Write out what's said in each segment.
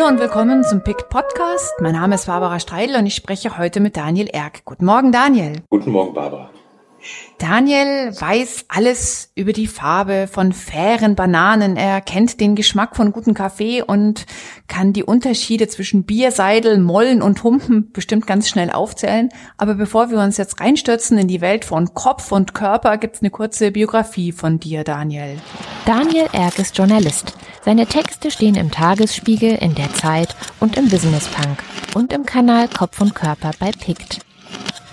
Hallo und willkommen zum PICT Podcast. Mein Name ist Barbara Streidel und ich spreche heute mit Daniel Erck. Guten Morgen, Daniel. Guten Morgen, Barbara. Daniel weiß alles über die Farbe von fairen Bananen. Er kennt den Geschmack von gutem Kaffee und kann die Unterschiede zwischen Bierseidel, Mollen und Humpen bestimmt ganz schnell aufzählen. Aber bevor wir uns jetzt reinstürzen in die Welt von Kopf und Körper, gibt's eine kurze Biografie von dir, Daniel. Daniel Erck ist Journalist. Seine Texte stehen im Tagesspiegel, in der Zeit und im Business Punk und im Kanal Kopf und Körper bei PICT.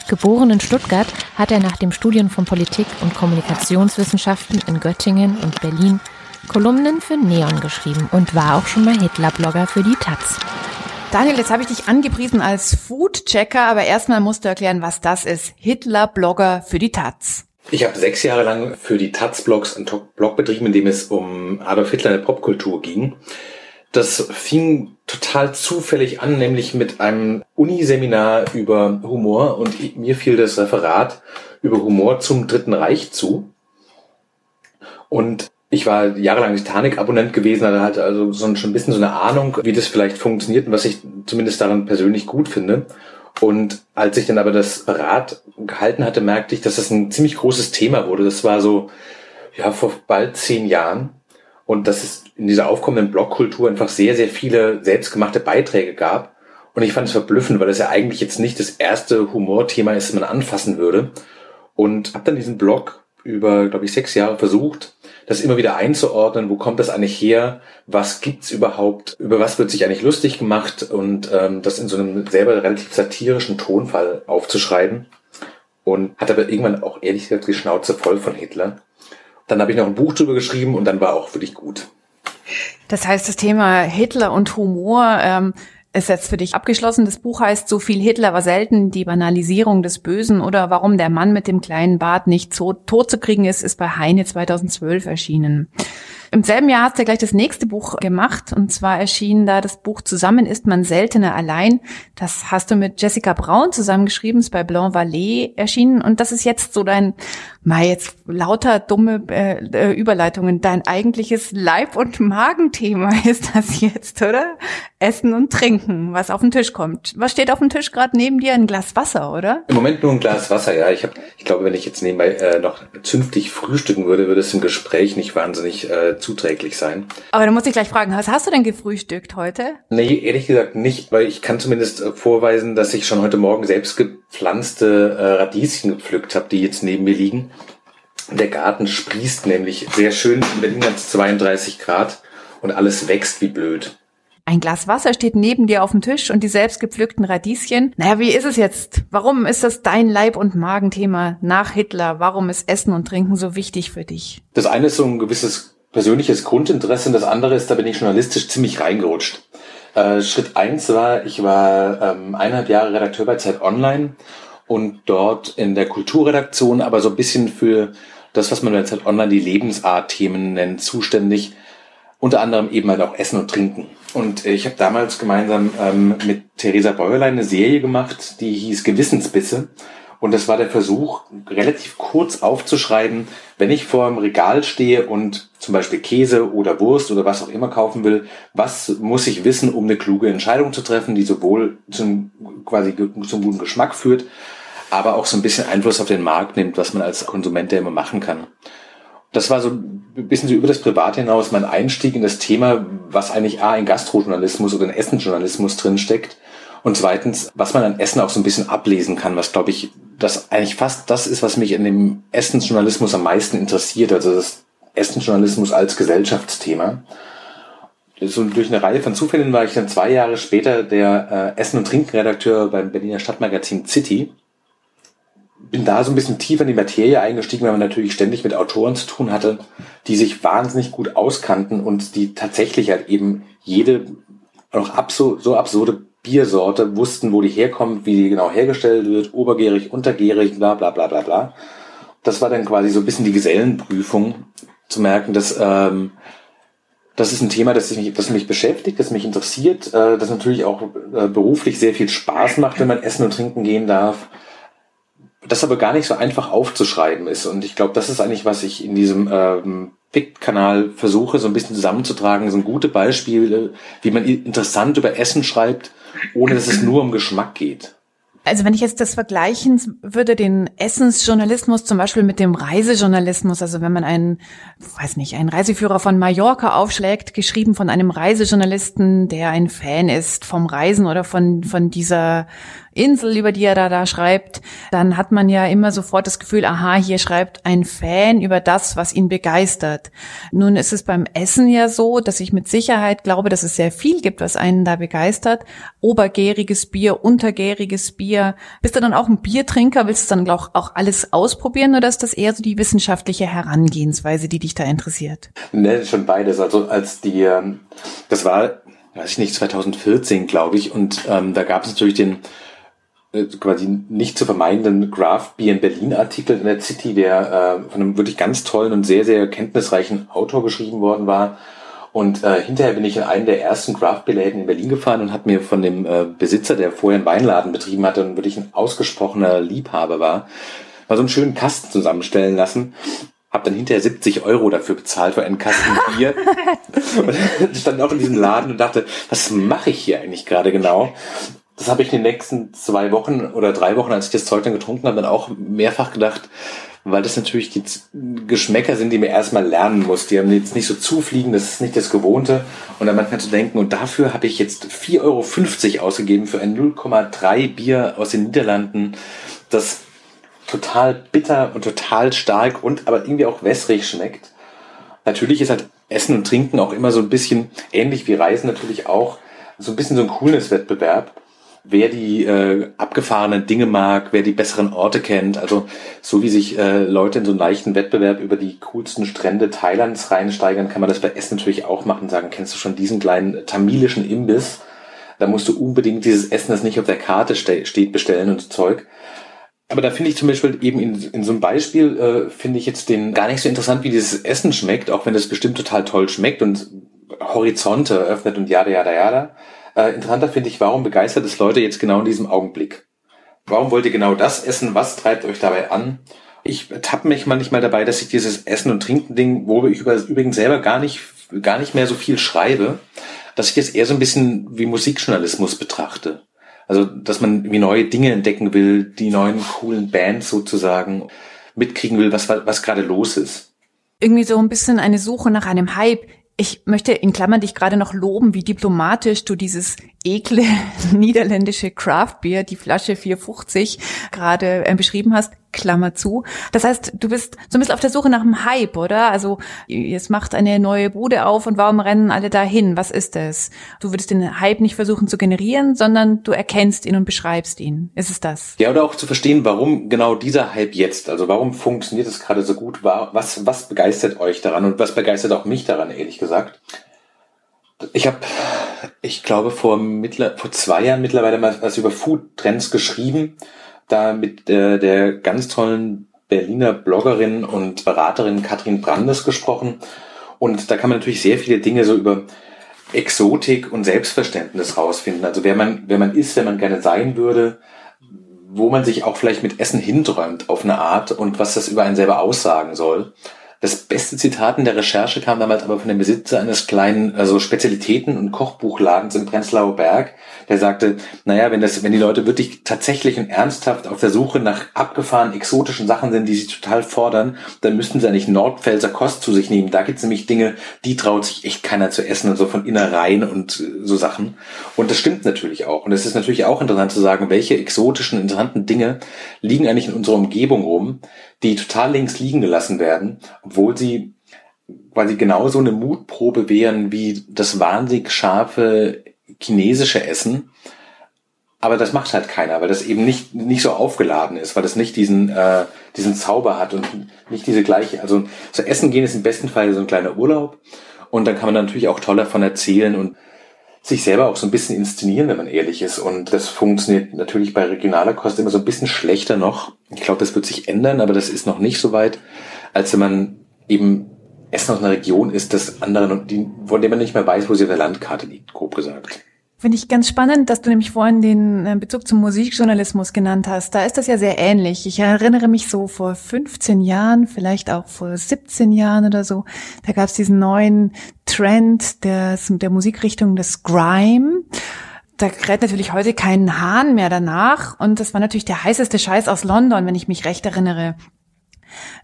Geboren in Stuttgart hat er nach dem Studium von Politik und Kommunikationswissenschaften in Göttingen und Berlin Kolumnen für Neon geschrieben und war auch schon mal Hitler-Blogger für die Taz. Daniel, jetzt habe ich dich angepriesen als Food-Checker, aber erstmal musst du erklären, was das ist. Hitler-Blogger für die Taz. Ich habe sechs Jahre lang für die Taz-Blogs einen Blog betrieben, in dem es um Adolf Hitler in der Popkultur ging. Das fing total zufällig an, nämlich mit einem Uniseminar über Humor und mir fiel das Referat über Humor zum Dritten Reich zu. Und ich war jahrelang Titanic-Abonnent gewesen, hatte halt also so ein, schon ein bisschen so eine Ahnung, wie das vielleicht funktioniert und was ich zumindest daran persönlich gut finde. Und als ich dann aber das Berat gehalten hatte, merkte ich, dass das ein ziemlich großes Thema wurde. Das war so, ja, vor bald zehn Jahren. Und dass es in dieser aufkommenden Blogkultur einfach sehr, sehr viele selbstgemachte Beiträge gab. Und ich fand es verblüffend, weil das ja eigentlich jetzt nicht das erste Humorthema ist, das man anfassen würde. Und habe dann diesen Blog über, glaube ich, sechs Jahre versucht, das immer wieder einzuordnen, wo kommt das eigentlich her, was gibt's überhaupt, über was wird sich eigentlich lustig gemacht und ähm, das in so einem selber relativ satirischen Tonfall aufzuschreiben. Und hat aber irgendwann auch ehrlich gesagt die Schnauze voll von Hitler. Dann habe ich noch ein Buch drüber geschrieben und dann war auch wirklich gut. Das heißt, das Thema Hitler und Humor ähm, ist jetzt für dich abgeschlossen. Das Buch heißt So viel Hitler war selten, die Banalisierung des Bösen oder warum der Mann mit dem kleinen Bart nicht so tot zu kriegen ist, ist bei Heine 2012 erschienen. Im selben Jahr hast du gleich das nächste Buch gemacht und zwar erschien da das Buch Zusammen ist man seltener allein. Das hast du mit Jessica Braun zusammengeschrieben, ist bei Blanc Vallée erschienen und das ist jetzt so dein, mal jetzt lauter dumme äh, äh Überleitungen, dein eigentliches Leib- und Magenthema ist das jetzt, oder? Essen und Trinken, was auf den Tisch kommt. Was steht auf dem Tisch gerade neben dir? Ein Glas Wasser, oder? Im Moment nur ein Glas Wasser, ja. Ich, hab, ich glaube, wenn ich jetzt nebenbei äh, noch zünftig frühstücken würde, würde es im Gespräch nicht wahnsinnig äh, zuträglich sein. Aber da muss ich gleich fragen, was hast du denn gefrühstückt heute? Nee, ehrlich gesagt nicht, weil ich kann zumindest äh, vorweisen, dass ich schon heute Morgen selbst gepflanzte äh, Radieschen gepflückt habe, die jetzt neben mir liegen. Der Garten sprießt nämlich sehr schön. In Berlin hat es 32 Grad und alles wächst wie blöd. Ein Glas Wasser steht neben dir auf dem Tisch und die selbst gepflückten Radieschen. Naja, wie ist es jetzt? Warum ist das dein Leib- und Magenthema nach Hitler? Warum ist Essen und Trinken so wichtig für dich? Das eine ist so ein gewisses persönliches Grundinteresse und das andere ist, da bin ich journalistisch ziemlich reingerutscht. Äh, Schritt eins war, ich war ähm, eineinhalb Jahre Redakteur bei Zeit Online und dort in der Kulturredaktion, aber so ein bisschen für das, was man bei Zeit Online die Lebensart-Themen nennt, zuständig unter anderem eben halt auch Essen und Trinken. Und äh, ich habe damals gemeinsam ähm, mit Theresa Bäuerlein eine Serie gemacht, die hieß Gewissensbisse. Und das war der Versuch, relativ kurz aufzuschreiben, wenn ich vor dem Regal stehe und zum Beispiel Käse oder Wurst oder was auch immer kaufen will, was muss ich wissen, um eine kluge Entscheidung zu treffen, die sowohl zum, quasi zum guten Geschmack führt, aber auch so ein bisschen Einfluss auf den Markt nimmt, was man als Konsument ja immer machen kann. Das war so ein bisschen so über das Private hinaus mein Einstieg in das Thema, was eigentlich A in Gastrojournalismus oder in Essenjournalismus drinsteckt und zweitens, was man an Essen auch so ein bisschen ablesen kann, was glaube ich, das eigentlich fast das ist, was mich in dem Essensjournalismus am meisten interessiert, also das Essensjournalismus als Gesellschaftsthema. So durch eine Reihe von Zufällen war ich dann zwei Jahre später der äh, Essen- und Trinkenredakteur beim Berliner Stadtmagazin City bin da so ein bisschen tiefer in die Materie eingestiegen, weil man natürlich ständig mit Autoren zu tun hatte, die sich wahnsinnig gut auskannten und die tatsächlich halt eben jede noch abso, so absurde Biersorte wussten, wo die herkommt, wie die genau hergestellt wird, obergärig, untergärig, bla bla bla bla bla. Das war dann quasi so ein bisschen die Gesellenprüfung, zu merken, dass ähm, das ist ein Thema, das mich, das mich beschäftigt, das mich interessiert, äh, das natürlich auch äh, beruflich sehr viel Spaß macht, wenn man essen und trinken gehen darf das aber gar nicht so einfach aufzuschreiben ist. Und ich glaube, das ist eigentlich, was ich in diesem ähm, PICT-Kanal versuche, so ein bisschen zusammenzutragen, sind gute Beispiele, wie man interessant über Essen schreibt, ohne dass es nur um Geschmack geht. Also wenn ich jetzt das vergleichen würde, den Essensjournalismus zum Beispiel mit dem Reisejournalismus, also wenn man einen, weiß nicht, einen Reiseführer von Mallorca aufschlägt, geschrieben von einem Reisejournalisten, der ein Fan ist vom Reisen oder von, von dieser Insel, über die er da, da schreibt, dann hat man ja immer sofort das Gefühl, aha, hier schreibt ein Fan über das, was ihn begeistert. Nun ist es beim Essen ja so, dass ich mit Sicherheit glaube, dass es sehr viel gibt, was einen da begeistert. Obergäriges Bier, untergäriges Bier. Bist du dann auch ein Biertrinker? Willst du dann auch, auch alles ausprobieren oder ist das eher so die wissenschaftliche Herangehensweise, die dich da interessiert? Ne, schon beides. Also als die, ähm, das war, weiß ich nicht, 2014, glaube ich, und ähm, da gab es natürlich den quasi nicht zu vermeidenden Graph Beer in Berlin Artikel in der City, der äh, von einem wirklich ganz tollen und sehr, sehr kenntnisreichen Autor geschrieben worden war. Und äh, hinterher bin ich in einen der ersten Craft Beer Läden in Berlin gefahren und habe mir von dem äh, Besitzer, der vorher einen Weinladen betrieben hatte und wirklich ein ausgesprochener Liebhaber war, mal so einen schönen Kasten zusammenstellen lassen. Hab dann hinterher 70 Euro dafür bezahlt für einen Kasten Bier. und stand auch in diesem Laden und dachte, was mache ich hier eigentlich gerade genau? Das habe ich in den nächsten zwei Wochen oder drei Wochen, als ich das Zeug dann getrunken habe, dann auch mehrfach gedacht, weil das natürlich die Geschmäcker sind, die man erstmal lernen muss. Die haben jetzt nicht so zufliegen, das ist nicht das Gewohnte. Und dann manchmal zu denken, und dafür habe ich jetzt 4,50 Euro ausgegeben für ein 0,3 Bier aus den Niederlanden, das total bitter und total stark und aber irgendwie auch wässrig schmeckt. Natürlich ist halt Essen und Trinken auch immer so ein bisschen ähnlich wie Reisen natürlich auch so ein bisschen so ein Coolness-Wettbewerb wer die äh, abgefahrenen Dinge mag, wer die besseren Orte kennt. Also so wie sich äh, Leute in so einen leichten Wettbewerb über die coolsten Strände Thailands reinsteigern, kann man das bei Essen natürlich auch machen. Sagen, kennst du schon diesen kleinen tamilischen Imbiss? Da musst du unbedingt dieses Essen, das nicht auf der Karte ste steht, bestellen und Zeug. Aber da finde ich zum Beispiel eben in, in so einem Beispiel, äh, finde ich jetzt den gar nicht so interessant, wie dieses Essen schmeckt, auch wenn das bestimmt total toll schmeckt und Horizonte eröffnet und jada, jada, jada. Äh, interessanter finde ich, warum begeistert es Leute jetzt genau in diesem Augenblick? Warum wollt ihr genau das essen? Was treibt euch dabei an? Ich tappe mich manchmal dabei, dass ich dieses Essen- und Trinken-Ding, worüber ich übrigens selber gar nicht, gar nicht mehr so viel schreibe, dass ich das eher so ein bisschen wie Musikjournalismus betrachte. Also, dass man wie neue Dinge entdecken will, die neuen coolen Bands sozusagen mitkriegen will, was, was gerade los ist. Irgendwie so ein bisschen eine Suche nach einem Hype. Ich möchte in Klammern dich gerade noch loben, wie diplomatisch du dieses ekle niederländische Craft Beer, die Flasche 450, gerade äh, beschrieben hast. Klammer zu. Das heißt, du bist so ein bisschen auf der Suche nach einem Hype, oder? Also jetzt macht eine neue Bude auf und warum rennen alle dahin? Was ist es? Du würdest den Hype nicht versuchen zu generieren, sondern du erkennst ihn und beschreibst ihn. Ist es das? Ja, oder auch zu verstehen, warum genau dieser Hype jetzt? Also warum funktioniert es gerade so gut? Was, was begeistert euch daran und was begeistert auch mich daran, ehrlich gesagt? Ich habe, ich glaube, vor, mittler, vor zwei Jahren mittlerweile mal was über Food-Trends geschrieben da mit äh, der ganz tollen Berliner Bloggerin und Beraterin Katrin Brandes gesprochen. Und da kann man natürlich sehr viele Dinge so über Exotik und Selbstverständnis rausfinden. Also wer man, wer man ist, wer man gerne sein würde, wo man sich auch vielleicht mit Essen hinträumt auf eine Art und was das über einen selber aussagen soll. Das beste Zitat in der Recherche kam damals aber von dem Besitzer eines kleinen also Spezialitäten- und Kochbuchladens in Prenzlauer Berg, der sagte, naja, wenn das, wenn die Leute wirklich tatsächlich und ernsthaft auf der Suche nach abgefahrenen, exotischen Sachen sind, die sie total fordern, dann müssten sie eigentlich Nordpfälzer Kost zu sich nehmen. Da gibt's nämlich Dinge, die traut sich echt keiner zu essen und so von Innereien und so Sachen. Und das stimmt natürlich auch. Und es ist natürlich auch interessant zu sagen, welche exotischen, interessanten Dinge liegen eigentlich in unserer Umgebung rum, die total links liegen gelassen werden, obwohl sie quasi genauso eine Mutprobe wären wie das wahnsinnig scharfe chinesische Essen. Aber das macht halt keiner, weil das eben nicht, nicht so aufgeladen ist, weil das nicht diesen, äh, diesen Zauber hat und nicht diese gleiche, also so Essen gehen ist im besten Fall so ein kleiner Urlaub und dann kann man natürlich auch toll davon erzählen und sich selber auch so ein bisschen inszenieren, wenn man ehrlich ist. Und das funktioniert natürlich bei regionaler Kost immer so ein bisschen schlechter noch. Ich glaube, das wird sich ändern, aber das ist noch nicht so weit, als wenn man eben Essen aus einer Region ist, das anderen, von dem man nicht mehr weiß, wo sie auf der Landkarte liegt, grob gesagt. Finde ich ganz spannend, dass du nämlich vorhin den äh, Bezug zum Musikjournalismus genannt hast. Da ist das ja sehr ähnlich. Ich erinnere mich so vor 15 Jahren, vielleicht auch vor 17 Jahren oder so, da gab es diesen neuen Trend der, der Musikrichtung des Grime. Da kräht natürlich heute keinen Hahn mehr danach. Und das war natürlich der heißeste Scheiß aus London, wenn ich mich recht erinnere.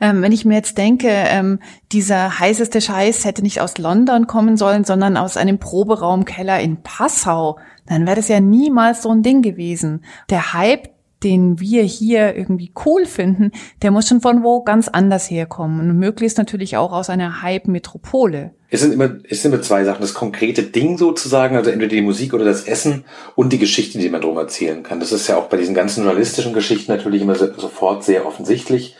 Ähm, wenn ich mir jetzt denke, ähm, dieser heißeste Scheiß hätte nicht aus London kommen sollen, sondern aus einem Proberaumkeller in Passau, dann wäre das ja niemals so ein Ding gewesen. Der Hype, den wir hier irgendwie cool finden, der muss schon von wo ganz anders herkommen und möglichst natürlich auch aus einer Hype-Metropole. Es sind immer, es sind immer zwei Sachen. Das konkrete Ding sozusagen, also entweder die Musik oder das Essen und die Geschichte, die man drum erzählen kann. Das ist ja auch bei diesen ganzen journalistischen Geschichten natürlich immer so, sofort sehr offensichtlich.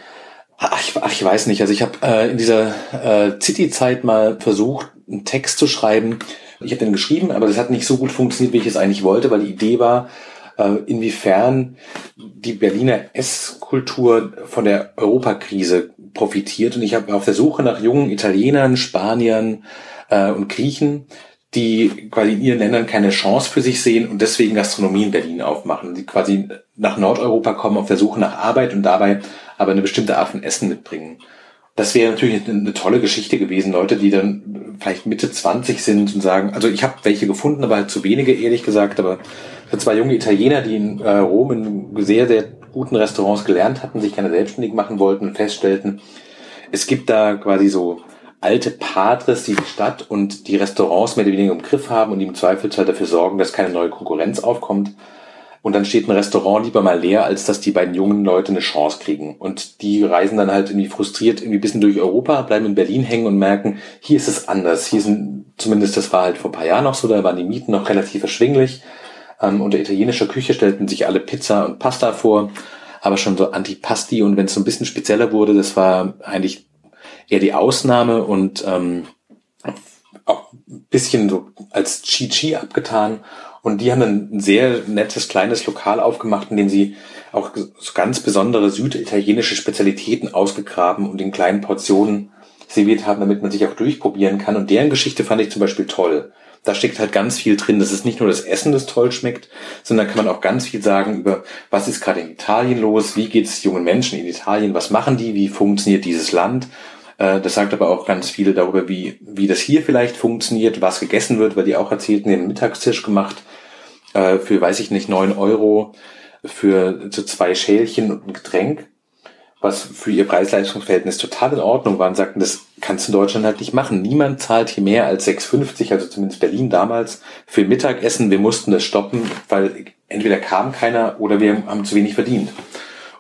Ach, ich, ach, ich weiß nicht. Also ich habe äh, in dieser äh, City-Zeit mal versucht, einen Text zu schreiben. Ich habe den geschrieben, aber das hat nicht so gut funktioniert, wie ich es eigentlich wollte, weil die Idee war, äh, inwiefern die Berliner Esskultur von der Europakrise profitiert. Und ich habe auf der Suche nach jungen Italienern, Spaniern äh, und Griechen, die quasi in ihren Ländern keine Chance für sich sehen und deswegen Gastronomie in Berlin aufmachen, die quasi nach Nordeuropa kommen auf der Suche nach Arbeit und dabei aber eine bestimmte Art von Essen mitbringen. Das wäre natürlich eine, tolle Geschichte gewesen, Leute, die dann vielleicht Mitte 20 sind und sagen, also ich habe welche gefunden, aber halt zu wenige, ehrlich gesagt, aber für zwei junge Italiener, die in äh, Rom in sehr, sehr guten Restaurants gelernt hatten, sich keine selbstständig machen wollten und feststellten, es gibt da quasi so alte Patres, die die Stadt und die Restaurants mehr oder weniger im Griff haben und die im Zweifelsfall dafür sorgen, dass keine neue Konkurrenz aufkommt. Und dann steht ein Restaurant lieber mal leer, als dass die beiden jungen Leute eine Chance kriegen. Und die reisen dann halt irgendwie frustriert irgendwie bisschen durch Europa, bleiben in Berlin hängen und merken, hier ist es anders. Hier sind, zumindest das war halt vor ein paar Jahren noch so, da waren die Mieten noch relativ erschwinglich. Ähm, unter italienischer Küche stellten sich alle Pizza und Pasta vor, aber schon so Antipasti. Und wenn es so ein bisschen spezieller wurde, das war eigentlich eher die Ausnahme und ähm, auch ein bisschen so als Chi-Chi abgetan. Und die haben ein sehr nettes kleines Lokal aufgemacht, in dem sie auch ganz besondere süditalienische Spezialitäten ausgegraben und in kleinen Portionen serviert haben, damit man sich auch durchprobieren kann. Und deren Geschichte fand ich zum Beispiel toll. Da steckt halt ganz viel drin. Das ist nicht nur das Essen, das toll schmeckt, sondern kann man auch ganz viel sagen über, was ist gerade in Italien los, wie geht es jungen Menschen in Italien, was machen die, wie funktioniert dieses Land. Äh, das sagt aber auch ganz viel darüber, wie, wie das hier vielleicht funktioniert, was gegessen wird, weil die auch erzählten, den Mittagstisch gemacht äh, für, weiß ich nicht, neun Euro für so zwei Schälchen und ein Getränk, was für ihr Preis-Leistungsverhältnis total in Ordnung war und sagten, das kannst du in Deutschland halt nicht machen. Niemand zahlt hier mehr als 6,50, also zumindest Berlin damals, für Mittagessen. Wir mussten das stoppen, weil entweder kam keiner oder wir haben zu wenig verdient.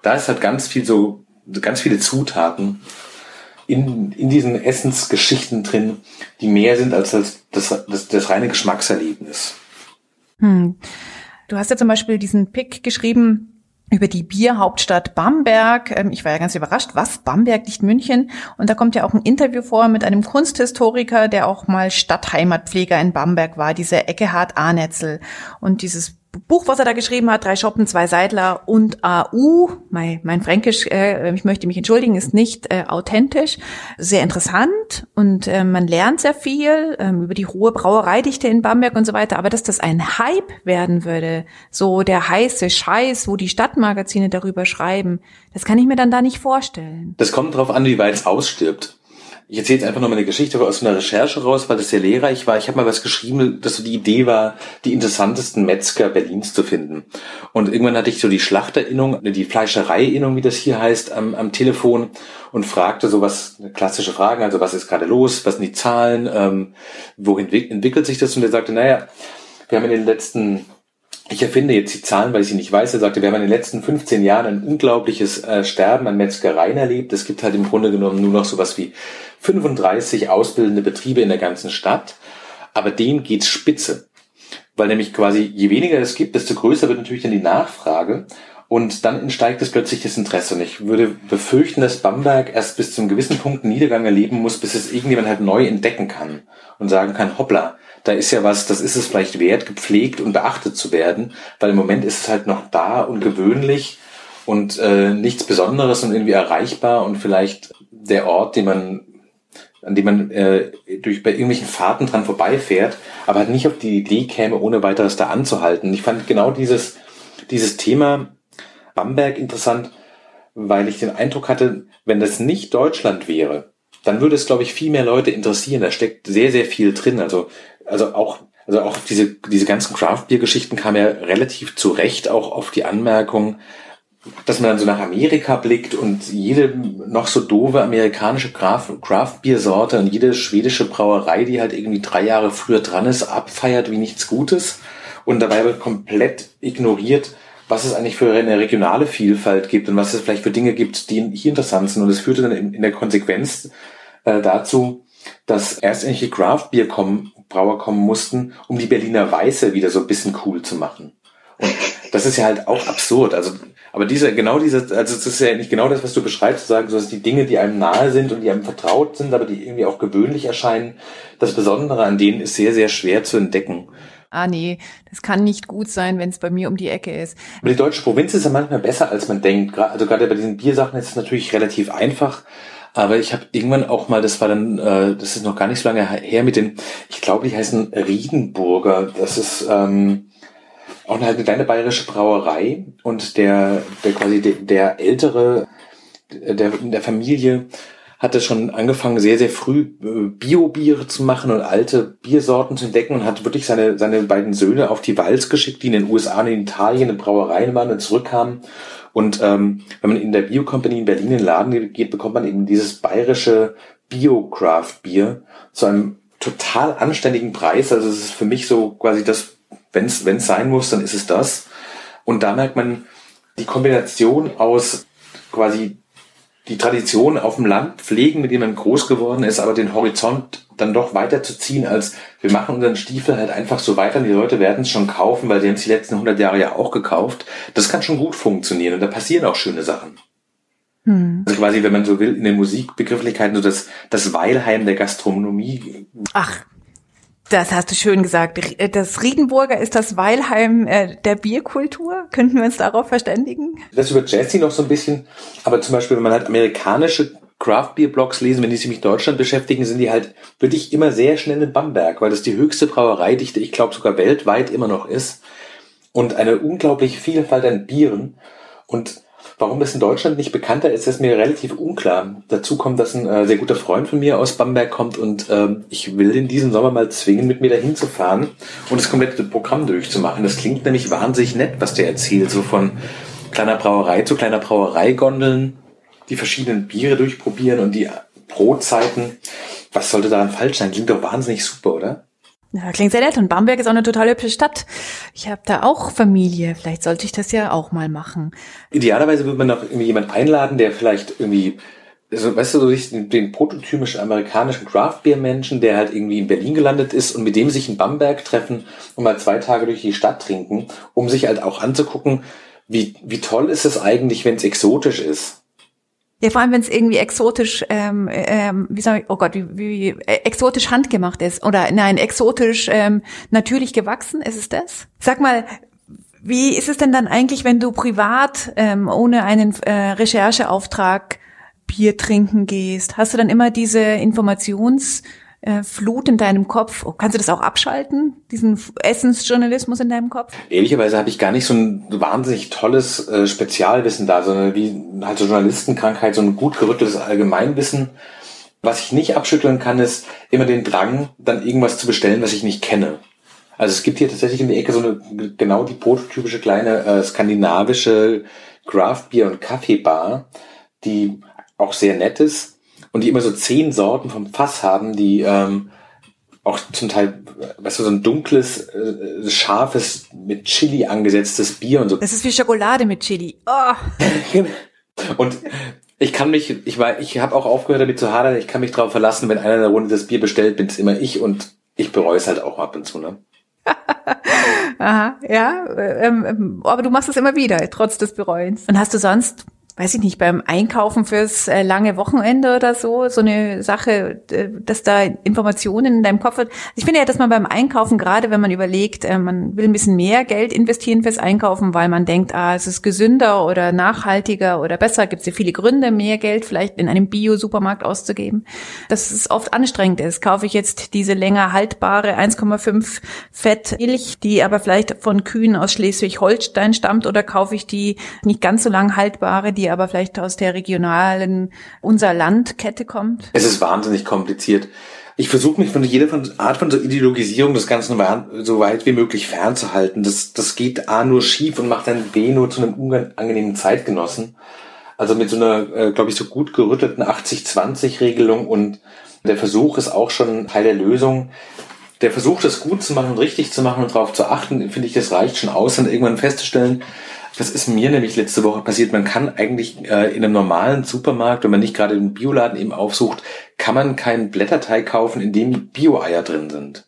Da ist halt ganz viel so, ganz viele Zutaten in, in diesen Essensgeschichten drin, die mehr sind als das, das, das, das reine Geschmackserlebnis. Hm. Du hast ja zum Beispiel diesen Pick geschrieben über die Bierhauptstadt Bamberg. Ähm, ich war ja ganz überrascht, was Bamberg, nicht München. Und da kommt ja auch ein Interview vor mit einem Kunsthistoriker, der auch mal Stadtheimatpfleger in Bamberg war, dieser Eckehard Arnetzel. Und dieses Buch, was er da geschrieben hat, drei Shoppen, zwei Seidler und AU, mein, mein Fränkisch, äh, ich möchte mich entschuldigen, ist nicht äh, authentisch, sehr interessant und äh, man lernt sehr viel äh, über die hohe Brauereidichte in Bamberg und so weiter, aber dass das ein Hype werden würde, so der heiße Scheiß, wo die Stadtmagazine darüber schreiben, das kann ich mir dann da nicht vorstellen. Das kommt darauf an, wie weit es ausstirbt. Ich erzähle jetzt einfach noch mal eine Geschichte aus einer Recherche raus, weil das sehr lehrreich war. Ich habe mal was geschrieben, dass so die Idee war, die interessantesten Metzger Berlins zu finden. Und irgendwann hatte ich so die Schlachterinnung, die Fleischereiinnung, wie das hier heißt, am, am Telefon und fragte so was, klassische Fragen, also was ist gerade los, was sind die Zahlen, ähm, wohin entwickelt sich das? Und er sagte, naja, wir haben in den letzten ich erfinde jetzt die Zahlen, weil ich sie nicht weiß. Er sagte, wir haben in den letzten 15 Jahren ein unglaubliches äh, Sterben an Metzgereien erlebt. Es gibt halt im Grunde genommen nur noch sowas wie 35 ausbildende Betriebe in der ganzen Stadt. Aber dem geht's spitze. Weil nämlich quasi, je weniger es gibt, desto größer wird natürlich dann die Nachfrage. Und dann entsteigt es plötzlich das Interesse. Und ich würde befürchten, dass Bamberg erst bis zum gewissen Punkt Niedergang erleben muss, bis es irgendjemand halt neu entdecken kann und sagen kann, hoppla, da ist ja was, das ist es vielleicht wert, gepflegt und beachtet zu werden, weil im Moment ist es halt noch da und gewöhnlich und äh, nichts Besonderes und irgendwie erreichbar und vielleicht der Ort, den man an dem man äh, durch bei irgendwelchen Fahrten dran vorbeifährt, aber halt nicht auf die Idee käme, ohne weiteres da anzuhalten. Ich fand genau dieses, dieses Thema Bamberg interessant, weil ich den Eindruck hatte, wenn das nicht Deutschland wäre, dann würde es, glaube ich, viel mehr Leute interessieren. Da steckt sehr, sehr viel drin. Also, also auch, also auch diese, diese ganzen Craft-Bier-Geschichten kamen ja relativ zu Recht auch auf die Anmerkung, dass man dann so nach Amerika blickt und jede noch so doofe amerikanische Craft-Bier-Sorte und jede schwedische Brauerei, die halt irgendwie drei Jahre früher dran ist, abfeiert wie nichts Gutes und dabei wird komplett ignoriert, was es eigentlich für eine regionale Vielfalt gibt und was es vielleicht für Dinge gibt, die hier interessant sind. Und es führte dann in, der Konsequenz äh, dazu, dass erst irgendwelche Craft-Bier-Brauer kommen mussten, um die Berliner Weiße wieder so ein bisschen cool zu machen. Und das ist ja halt auch absurd. Also, aber diese, genau diese, also das ist ja nicht genau das, was du beschreibst, zu sagen, so dass die Dinge, die einem nahe sind und die einem vertraut sind, aber die irgendwie auch gewöhnlich erscheinen, das Besondere an denen ist sehr, sehr schwer zu entdecken ah nee, das kann nicht gut sein, wenn es bei mir um die Ecke ist. Aber die deutsche Provinz ist ja manchmal besser, als man denkt. Also gerade bei diesen Biersachen ist es natürlich relativ einfach. Aber ich habe irgendwann auch mal, das war dann, äh, das ist noch gar nicht so lange her mit den, ich glaube, die heißen Riedenburger. Das ist ähm, auch eine, halt eine kleine bayerische Brauerei und der, der quasi der, der ältere der, der Familie hatte schon angefangen, sehr, sehr früh äh, Bio-Biere zu machen und alte Biersorten zu entdecken und hat wirklich seine, seine beiden Söhne auf die Walz geschickt, die in den USA und in Italien in Brauereien waren und zurückkamen. Und ähm, wenn man in der Bio-Company in Berlin in den Laden geht, bekommt man eben dieses bayerische Bio-Craft-Bier zu einem total anständigen Preis. Also es ist für mich so quasi das, wenn es sein muss, dann ist es das. Und da merkt man die Kombination aus quasi die Tradition auf dem Land pflegen, mit dem man groß geworden ist, aber den Horizont dann doch weiter zu ziehen, als wir machen unseren Stiefel halt einfach so weiter und die Leute werden es schon kaufen, weil sie haben es die letzten 100 Jahre ja auch gekauft. Das kann schon gut funktionieren und da passieren auch schöne Sachen. Hm. Also quasi, wenn man so will, in den Musikbegrifflichkeiten so das, das Weilheim der Gastronomie. Ach, das hast du schön gesagt. Äh, das Riedenburger ist das Weilheim äh, der Bierkultur. Könnten wir uns darauf verständigen? Das über Jesse noch so ein bisschen. Aber zum Beispiel, wenn man halt amerikanische Craft Beer Blogs lesen, wenn die sich mit Deutschland beschäftigen, sind die halt wirklich immer sehr schnell in Bamberg, weil das die höchste Brauereidichte, ich glaube sogar weltweit immer noch ist. Und eine unglaubliche Vielfalt an Bieren. Und Warum das in Deutschland nicht bekannter ist, ist mir relativ unklar. Dazu kommt, dass ein äh, sehr guter Freund von mir aus Bamberg kommt und ähm, ich will in diesem Sommer mal zwingen, mit mir dahin zu fahren und das komplette Programm durchzumachen. Das klingt nämlich wahnsinnig nett, was der erzählt. So von kleiner Brauerei zu kleiner Brauerei gondeln, die verschiedenen Biere durchprobieren und die Brotzeiten. Was sollte daran falsch sein? Klingt doch wahnsinnig super, oder? Ja, klingt sehr nett. Und Bamberg ist auch eine total hübsche Stadt. Ich habe da auch Familie. Vielleicht sollte ich das ja auch mal machen. Idealerweise würde man noch irgendwie jemand einladen, der vielleicht irgendwie, also, weißt du, so den, den prototypischen amerikanischen Craft-Beer-Menschen, der halt irgendwie in Berlin gelandet ist und mit dem sich in Bamberg treffen und mal zwei Tage durch die Stadt trinken, um sich halt auch anzugucken, wie, wie toll ist es eigentlich, wenn es exotisch ist. Ja, vor allem, wenn es irgendwie exotisch, ähm, ähm, wie soll ich, oh Gott, wie, wie äh, exotisch handgemacht ist. Oder nein, exotisch ähm, natürlich gewachsen, ist es das? Sag mal, wie ist es denn dann eigentlich, wenn du privat ähm, ohne einen äh, Rechercheauftrag Bier trinken gehst? Hast du dann immer diese Informations- äh, Flut in deinem Kopf. Oh, kannst du das auch abschalten, diesen Essensjournalismus in deinem Kopf? Ehrlicherweise habe ich gar nicht so ein wahnsinnig tolles äh, Spezialwissen da, sondern wie halt so Journalistenkrankheit, so ein gut gerütteltes Allgemeinwissen. Was ich nicht abschütteln kann, ist immer den Drang, dann irgendwas zu bestellen, was ich nicht kenne. Also es gibt hier tatsächlich in der Ecke so eine genau die prototypische kleine äh, skandinavische Craft Beer und Kaffeebar, die auch sehr nett ist und die immer so zehn Sorten vom Fass haben, die ähm, auch zum Teil, weißt du, so ein dunkles, äh, scharfes, mit Chili angesetztes Bier und so. Das ist wie Schokolade mit Chili. Oh. und ich kann mich, ich war, ich habe auch aufgehört damit zu hadern, ich kann mich darauf verlassen, wenn einer in der Runde das Bier bestellt, bin es immer ich und ich bereue es halt auch ab und zu, ne? Aha, ja, ähm, ähm, aber du machst es immer wieder, trotz des Bereuens. Und hast du sonst weiß ich nicht, beim Einkaufen fürs äh, lange Wochenende oder so, so eine Sache, dass da Informationen in deinem Kopf wird. Ich finde ja, dass man beim Einkaufen, gerade wenn man überlegt, äh, man will ein bisschen mehr Geld investieren fürs Einkaufen, weil man denkt, ah, es ist gesünder oder nachhaltiger oder besser, gibt es ja viele Gründe, mehr Geld vielleicht in einem Bio-Supermarkt auszugeben. Dass es oft anstrengend ist. Kaufe ich jetzt diese länger haltbare 1,5 Fett Milch, die aber vielleicht von Kühen aus Schleswig-Holstein stammt, oder kaufe ich die nicht ganz so lang haltbare, die die aber vielleicht aus der regionalen unser Landkette kommt? Es ist wahnsinnig kompliziert. Ich versuche mich von jeder Art von Ideologisierung des Ganzen so weit wie möglich fernzuhalten. Das, das geht A nur schief und macht dann B nur zu einem unangenehmen Zeitgenossen. Also mit so einer, äh, glaube ich, so gut gerüttelten 80-20-Regelung und der Versuch ist auch schon Teil der Lösung. Der Versuch, das gut zu machen und richtig zu machen und darauf zu achten, finde ich, das reicht schon aus, dann irgendwann festzustellen, das ist mir nämlich letzte Woche passiert. Man kann eigentlich äh, in einem normalen Supermarkt, wenn man nicht gerade den Bioladen eben aufsucht, kann man keinen Blätterteig kaufen, in dem Bio-Eier drin sind.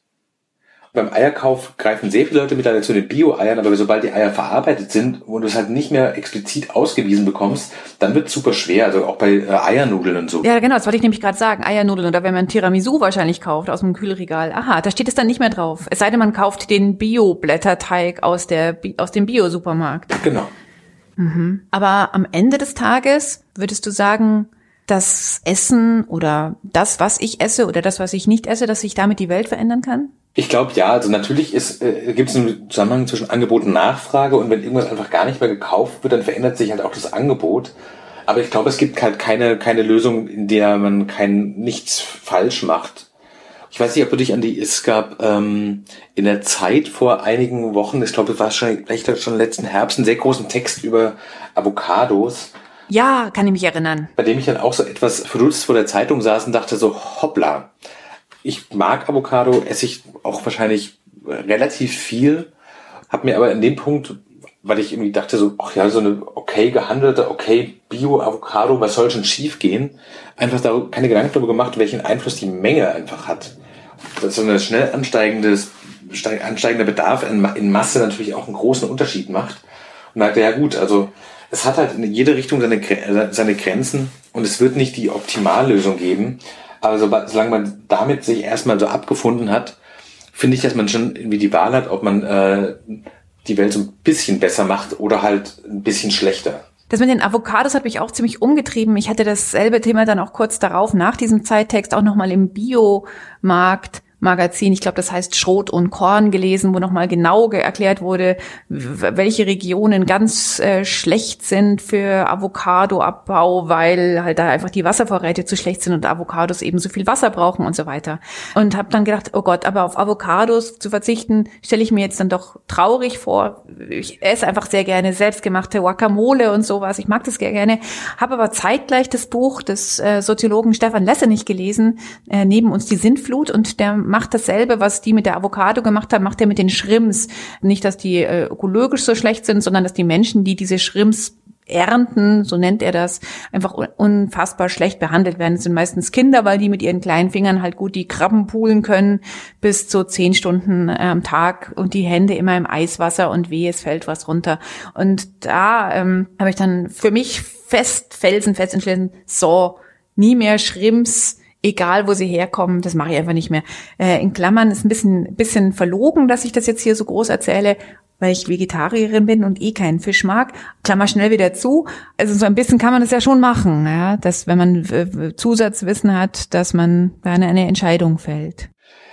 Beim Eierkauf greifen sehr viele Leute mittlerweile zu den Bio-Eiern, aber sobald die Eier verarbeitet sind und du es halt nicht mehr explizit ausgewiesen bekommst, dann wird es super schwer, also auch bei äh, Eiernudeln und so. Ja, genau, das wollte ich nämlich gerade sagen. Eiernudeln oder wenn man Tiramisu wahrscheinlich kauft aus dem Kühlregal. Aha, da steht es dann nicht mehr drauf. Es sei denn, man kauft den Bio-Blätterteig aus, der, aus dem Bio-Supermarkt. Genau. Mhm. Aber am Ende des Tages würdest du sagen, das Essen oder das, was ich esse oder das, was ich nicht esse, dass sich damit die Welt verändern kann? Ich glaube ja, also natürlich ist, äh, gibt es einen Zusammenhang zwischen Angebot und Nachfrage und wenn irgendwas einfach gar nicht mehr gekauft wird, dann verändert sich halt auch das Angebot. Aber ich glaube, es gibt halt keine, keine Lösung, in der man kein nichts falsch macht. Ich weiß nicht, ob du dich an die, es gab ähm, in der Zeit vor einigen Wochen, ich glaube, es war schon, vielleicht schon letzten Herbst, einen sehr großen Text über Avocados. Ja, kann ich mich erinnern. Bei dem ich dann auch so etwas verdutzt vor der Zeitung saß und dachte so, hoppla, ich mag Avocado, esse ich auch wahrscheinlich relativ viel, habe mir aber in dem Punkt, weil ich irgendwie dachte so, ach ja, so eine okay gehandelte, okay Bio-Avocado, was soll schon schief gehen, einfach da keine Gedanken darüber gemacht, welchen Einfluss die Menge einfach hat. Dass so ein schnell ansteigendes, ansteigender Bedarf in, in Masse natürlich auch einen großen Unterschied macht. Und dachte, ja gut, also es hat halt in jede Richtung seine, seine Grenzen und es wird nicht die Optimallösung geben. Aber so, solange man damit sich erstmal so abgefunden hat, finde ich, dass man schon irgendwie die Wahl hat, ob man äh, die Welt so ein bisschen besser macht oder halt ein bisschen schlechter. Das mit den Avocados hat mich auch ziemlich umgetrieben. Ich hatte dasselbe Thema dann auch kurz darauf nach diesem Zeittext auch nochmal im Biomarkt Magazin, ich glaube, das heißt Schrot und Korn gelesen, wo nochmal genau erklärt wurde, welche Regionen ganz äh, schlecht sind für Avocadoabbau, weil halt da einfach die Wasservorräte zu schlecht sind und Avocados eben so viel Wasser brauchen und so weiter. Und habe dann gedacht, oh Gott, aber auf Avocados zu verzichten, stelle ich mir jetzt dann doch traurig vor. Ich esse einfach sehr gerne selbstgemachte Guacamole und sowas. Ich mag das sehr gerne. Habe aber zeitgleich das Buch des äh, Soziologen Stefan Lessenich gelesen, äh, neben uns die Sintflut und der macht dasselbe, was die mit der Avocado gemacht haben, macht er mit den Schrimps. Nicht, dass die äh, ökologisch so schlecht sind, sondern dass die Menschen, die diese Schrimps ernten, so nennt er das, einfach unfassbar schlecht behandelt werden. Das sind meistens Kinder, weil die mit ihren kleinen Fingern halt gut die Krabben poolen können, bis zu zehn Stunden äh, am Tag und die Hände immer im Eiswasser und weh, es fällt was runter. Und da ähm, habe ich dann für mich fest, felsenfest entschlossen, so, nie mehr Schrimps, egal wo sie herkommen, das mache ich einfach nicht mehr. Äh, in Klammern ist ein bisschen, bisschen verlogen, dass ich das jetzt hier so groß erzähle, weil ich Vegetarierin bin und eh keinen Fisch mag. Klammer schnell wieder zu. Also so ein bisschen kann man das ja schon machen, ja, dass wenn man äh, Zusatzwissen hat, dass man dann eine Entscheidung fällt.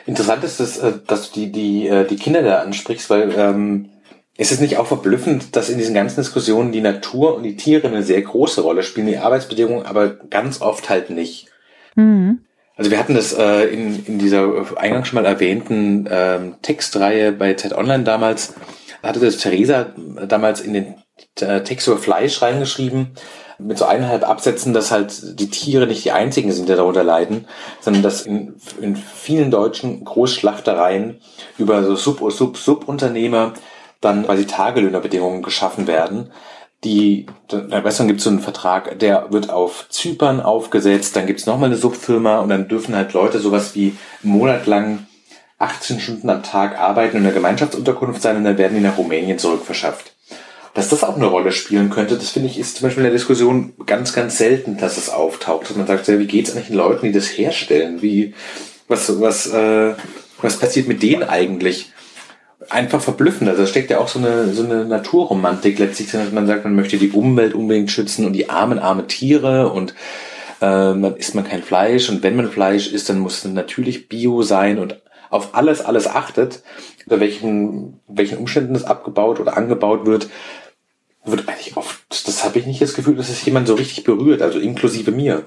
Interessant ist es, äh, dass du die, die, äh, die Kinder da ansprichst, weil ähm, ist es nicht auch verblüffend, dass in diesen ganzen Diskussionen die Natur und die Tiere eine sehr große Rolle spielen, die Arbeitsbedingungen aber ganz oft halt nicht. Mhm. Also wir hatten das äh, in, in dieser eingangs schon mal erwähnten ähm, Textreihe bei Zeit Online damals, hatte das Theresa damals in den äh, Text über Fleisch reingeschrieben, mit so eineinhalb Absätzen, dass halt die Tiere nicht die einzigen sind, die darunter leiden, sondern dass in, in vielen deutschen Großschlachtereien über so Sub-Sub-Subunternehmer dann quasi Tagelöhnerbedingungen geschaffen werden, die, am besten gibt es so einen Vertrag, der wird auf Zypern aufgesetzt, dann gibt es nochmal eine Subfirma und dann dürfen halt Leute sowas wie einen Monat lang 18 Stunden am Tag arbeiten in einer Gemeinschaftsunterkunft sein und dann werden die nach Rumänien zurückverschafft. dass das auch eine Rolle spielen könnte, das finde ich, ist zum Beispiel in der Diskussion ganz, ganz selten, dass es auftaucht. Dass man sagt, ja, wie geht es eigentlich den Leuten, die das herstellen? Wie, was, was, äh, was passiert mit denen eigentlich? Einfach verblüffend. Also da steckt ja auch so eine, so eine Naturromantik letztlich, dass man sagt, man möchte die Umwelt unbedingt schützen und die armen, arme Tiere und äh, dann isst man kein Fleisch und wenn man Fleisch isst, dann muss es natürlich Bio sein und auf alles, alles achtet, unter welchen, welchen Umständen es abgebaut oder angebaut wird, wird eigentlich oft, das habe ich nicht das Gefühl, dass es jemand so richtig berührt, also inklusive mir.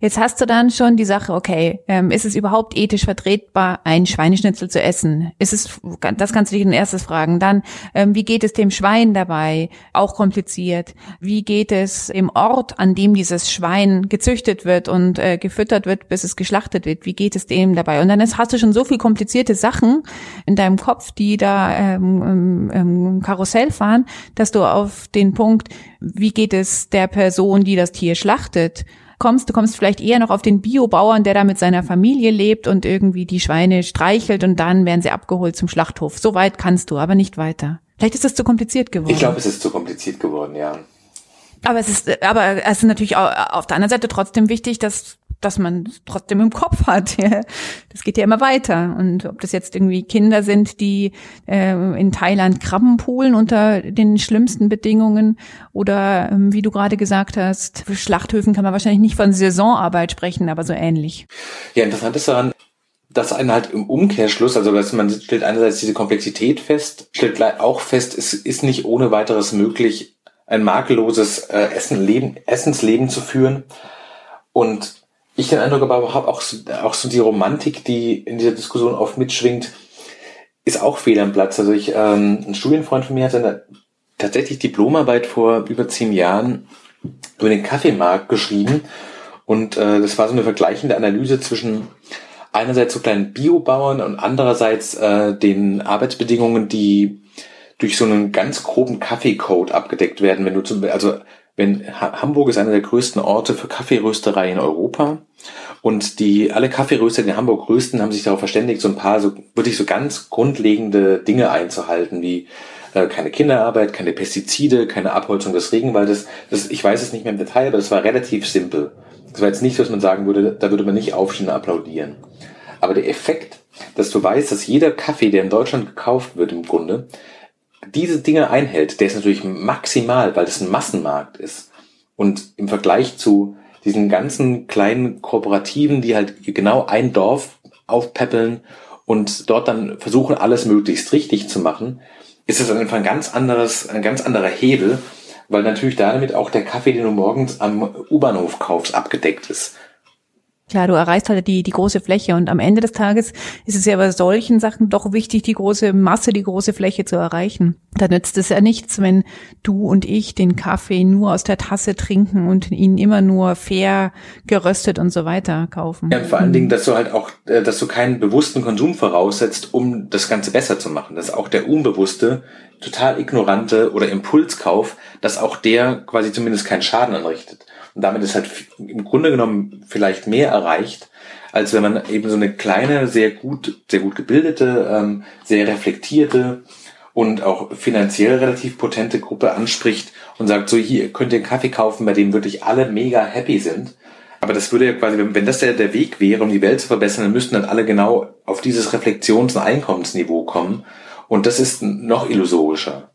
Jetzt hast du dann schon die Sache, okay, ähm, ist es überhaupt ethisch vertretbar, ein Schweineschnitzel zu essen? Ist es, das kannst du dich als erstes fragen. Dann, ähm, wie geht es dem Schwein dabei? Auch kompliziert. Wie geht es im Ort, an dem dieses Schwein gezüchtet wird und äh, gefüttert wird, bis es geschlachtet wird? Wie geht es dem dabei? Und dann ist, hast du schon so viel komplizierte Sachen in deinem Kopf, die da ähm, ähm, Karussell fahren, dass du auf den Punkt, wie geht es der Person, die das Tier schlachtet, kommst. Du kommst vielleicht eher noch auf den Biobauern, der da mit seiner Familie lebt und irgendwie die Schweine streichelt und dann werden sie abgeholt zum Schlachthof. So weit kannst du, aber nicht weiter. Vielleicht ist das zu kompliziert geworden. Ich glaube, es ist zu kompliziert geworden, ja. Aber es ist, aber es ist natürlich auch auf der anderen Seite trotzdem wichtig, dass dass man trotzdem im Kopf hat. Ja. Das geht ja immer weiter. Und ob das jetzt irgendwie Kinder sind, die äh, in Thailand Krabben poolen unter den schlimmsten Bedingungen oder ähm, wie du gerade gesagt hast, für Schlachthöfen kann man wahrscheinlich nicht von Saisonarbeit sprechen, aber so ähnlich. Ja, interessant ist daran, dass einen halt im Umkehrschluss, also dass man stellt einerseits diese Komplexität fest, stellt auch fest, es ist nicht ohne weiteres möglich, ein makelloses äh, Essen, Leben, Essensleben zu führen. Und ich den Eindruck aber habe auch, so, auch so die Romantik, die in dieser Diskussion oft mitschwingt, ist auch fehl am Platz. Also ich, ähm, ein Studienfreund von mir hat eine tatsächlich Diplomarbeit vor über zehn Jahren über den Kaffeemarkt geschrieben und äh, das war so eine vergleichende Analyse zwischen einerseits so kleinen Biobauern und andererseits äh, den Arbeitsbedingungen, die durch so einen ganz groben Kaffeecode abgedeckt werden. Wenn du zum, also wenn Hamburg ist einer der größten Orte für Kaffeerösterei in Europa und die alle Kaffeeröster, die in Hamburg rösten, haben sich darauf verständigt, so ein paar so wirklich so ganz grundlegende Dinge einzuhalten, wie äh, keine Kinderarbeit, keine Pestizide, keine Abholzung des Regenwaldes. Das, ich weiß es nicht mehr im Detail, aber das war relativ simpel. Das war jetzt nicht, dass man sagen würde, da würde man nicht aufstehen und applaudieren. Aber der Effekt, dass du weißt, dass jeder Kaffee, der in Deutschland gekauft wird im Grunde, diese Dinge einhält, der ist natürlich maximal, weil das ein Massenmarkt ist. Und im Vergleich zu diesen ganzen kleinen Kooperativen, die halt genau ein Dorf aufpäppeln und dort dann versuchen, alles möglichst richtig zu machen, ist es einfach ein ganz anderes, ein ganz anderer Hebel, weil natürlich damit auch der Kaffee, den du morgens am U-Bahnhof kaufst, abgedeckt ist. Klar, du erreichst halt die, die große Fläche und am Ende des Tages ist es ja bei solchen Sachen doch wichtig, die große Masse, die große Fläche zu erreichen. Da nützt es ja nichts, wenn du und ich den Kaffee nur aus der Tasse trinken und ihn immer nur fair geröstet und so weiter kaufen. Ja, und vor allen Dingen, dass du halt auch, äh, dass du keinen bewussten Konsum voraussetzt, um das Ganze besser zu machen. Dass auch der unbewusste, total ignorante oder Impulskauf, dass auch der quasi zumindest keinen Schaden anrichtet. Und damit ist halt im Grunde genommen vielleicht mehr erreicht, als wenn man eben so eine kleine, sehr gut, sehr gut gebildete, ähm, sehr reflektierte und auch finanziell relativ potente Gruppe anspricht und sagt, so hier könnt ihr einen Kaffee kaufen, bei dem wirklich alle mega happy sind. Aber das würde ja quasi, wenn, das der, der Weg wäre, um die Welt zu verbessern, dann müssten dann alle genau auf dieses Reflexions- und Einkommensniveau kommen. Und das ist noch illusorischer.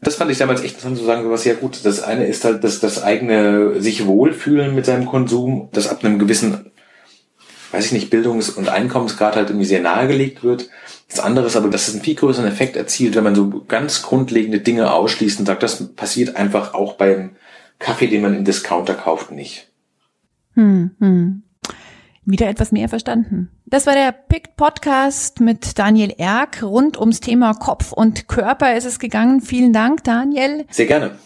Das fand ich damals echt interessant zu sagen, was ja gut. Das eine ist halt das, das eigene sich wohlfühlen mit seinem Konsum, das ab einem gewissen, weiß ich nicht, Bildungs- und Einkommensgrad halt irgendwie sehr nahegelegt wird. Das andere ist aber, dass es einen viel größeren Effekt erzielt, wenn man so ganz grundlegende Dinge ausschließt und sagt, das passiert einfach auch beim Kaffee, den man im Discounter kauft, nicht. Hm, hm wieder etwas mehr verstanden. Das war der PICT Podcast mit Daniel Erck. Rund ums Thema Kopf und Körper ist es gegangen. Vielen Dank, Daniel. Sehr gerne.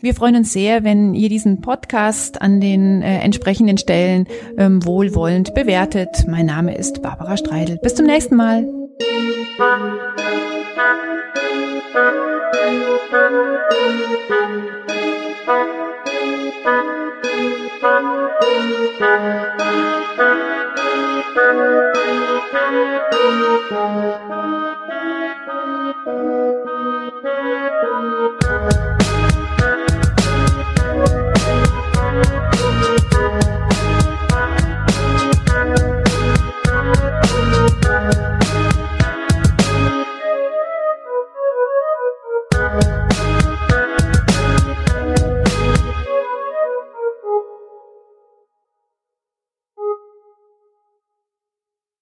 Wir freuen uns sehr, wenn ihr diesen Podcast an den äh, entsprechenden Stellen ähm, wohlwollend bewertet. Mein Name ist Barbara Streidel. Bis zum nächsten Mal. Thank you. Thank you.